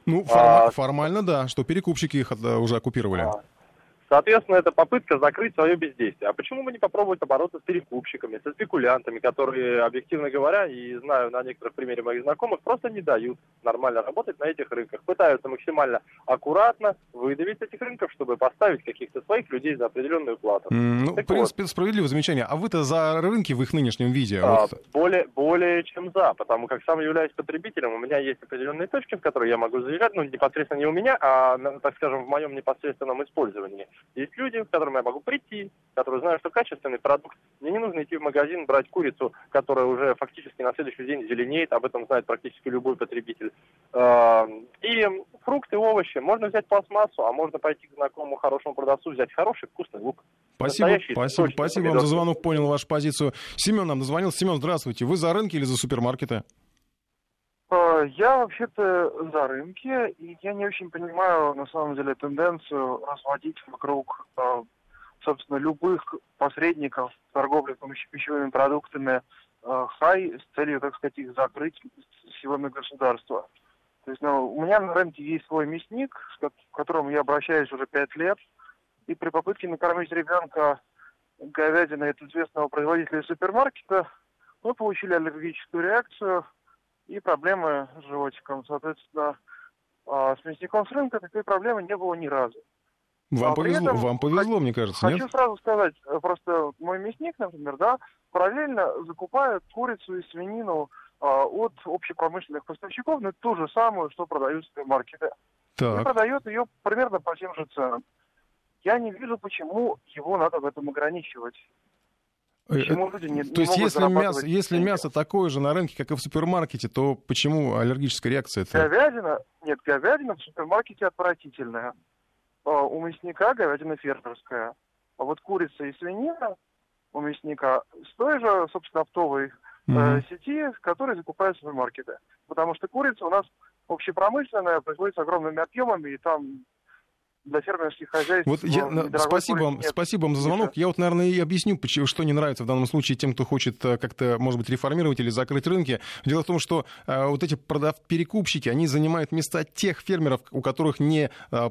Ну, форма- а, формально, да, что перекупщики их э, уже оккупировали. А,
Соответственно, это попытка закрыть свое бездействие. А почему бы не попробовать обороться с перекупщиками, со спекулянтами, которые, объективно говоря, и знаю на некоторых примере моих знакомых, просто не дают нормально работать на этих рынках. Пытаются максимально аккуратно выдавить этих рынков, чтобы поставить каких-то своих людей за определенную плату.
Mm, ну, так в принципе, вот. справедливое замечание. А вы-то за рынки в их нынешнем виде? А,
вот... более, более чем за, потому как сам являюсь потребителем, у меня есть определенные точки, в которые я могу заезжать, ну, непосредственно не у меня, а, так скажем, в моем непосредственном использовании. Есть люди, к которым я могу прийти, которые знают, что качественный продукт Мне не нужно идти в магазин, брать курицу, которая уже фактически на следующий день зеленеет, об этом знает практически любой потребитель. А, и фрукты, овощи. Можно взять пластмассу, а можно пойти к знакомому хорошему продавцу, взять хороший вкусный лук.
Спасибо, спасибо, спасибо вам за звонок, понял вашу позицию. Семен нам дозвонил. Семен, здравствуйте. Вы за рынки или за супермаркеты?
А, я вообще-то за рынки, и я не очень понимаю, на самом деле, тенденцию разводить вокруг, а, собственно, любых посредников в торговле пищевыми продуктами а, хай с целью, так сказать, их закрыть силами государства. То есть, ну, у меня на рынке есть свой мясник, к которому я обращаюсь уже пять лет, и при попытке накормить ребенка говядиной от известного производителя супермаркета мы получили аллергическую реакцию и проблемы с животиком. Соответственно, а, с мясником с рынка такой проблемы не было ни разу.
Вам а повезло, этом, вам повезло, мне кажется,
Хочу
нет?
сразу сказать, э, просто мой мясник, например, да, параллельно закупает курицу и свинину а, от общепромышленных поставщиков, но ту же самую, что продают супермаркеты. Так. И продает ее примерно по тем же ценам. Я не вижу, почему его надо в этом ограничивать.
Э, почему люди не, то есть не если, мясо, если мясо такое же на рынке, как и в супермаркете, то почему аллергическая реакция? -то?
Говядина, нет, говядина в супермаркете отвратительная. А у мясника говядина фермерская. А вот курица и свинина у мясника с той же, собственно, оптовой mm-hmm. э, сети, в которой закупают супермаркеты. Потому что курица у нас общепромышленная, производится огромными объемами, и там для фермерских хозяйств.
Вот я, спасибо, вам, спасибо вам за звонок. Я вот, наверное, и объясню, почему, что не нравится в данном случае тем, кто хочет э, как-то, может быть, реформировать или закрыть рынки. Дело в том, что э, вот эти продав перекупщики, они занимают места тех фермеров, у которых не э,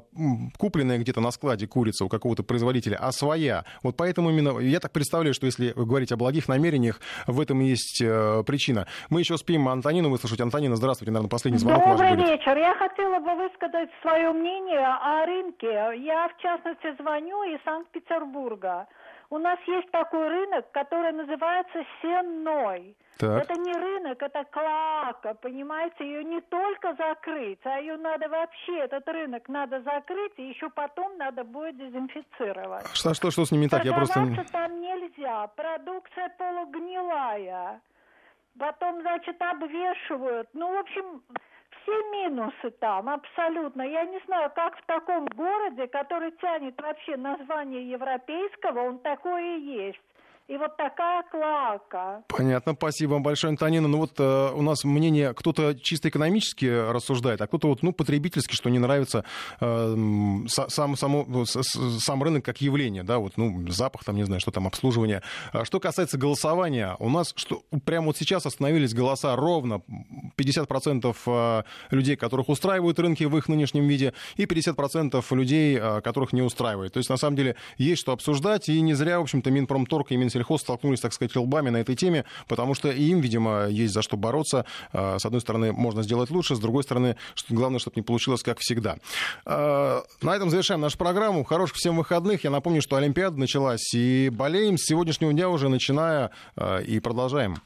купленная где-то на складе курица у какого-то производителя, а своя. Вот поэтому именно, я так представляю, что если говорить о благих намерениях, в этом есть э, причина. Мы еще успеем Антонину выслушать. Антонина, здравствуйте, наверное, последний звонок
Добрый
ваш будет.
вечер. Я хотела бы высказать свое мнение о рынке я, в частности, звоню из Санкт-Петербурга. У нас есть такой рынок, который называется Сенной. Так. Это не рынок, это клака, понимаете? Ее не только закрыть, а ее надо вообще, этот рынок надо закрыть, и еще потом надо будет дезинфицировать.
Что, что, что с ними так? Я просто...
там нельзя, продукция полугнилая. Потом, значит, обвешивают. Ну, в общем, все минусы там, абсолютно. Я не знаю, как в таком городе, который тянет вообще название европейского, он такое и есть. И вот такая клака.
Понятно, спасибо вам большое, Антонина. Ну вот э, у нас мнение, кто-то чисто экономически рассуждает, а кто-то вот, ну, потребительски, что не нравится э, сам, само, ну, сам рынок как явление, да, вот, ну, запах там, не знаю, что там, обслуживание. А что касается голосования, у нас что, прямо вот сейчас остановились голоса ровно 50% э, людей, которых устраивают рынки в их нынешнем виде, и 50% людей, э, которых не устраивает. То есть, на самом деле, есть что обсуждать, и не зря, в общем-то, Минпромторг и Минсельхоз сельхоз столкнулись, так сказать, лбами на этой теме, потому что им, видимо, есть за что бороться. А, с одной стороны, можно сделать лучше, с другой стороны, главное, чтобы не получилось как всегда. А, на этом завершаем нашу программу. Хороших всем выходных. Я напомню, что Олимпиада началась, и болеем с сегодняшнего дня уже начиная а, и продолжаем.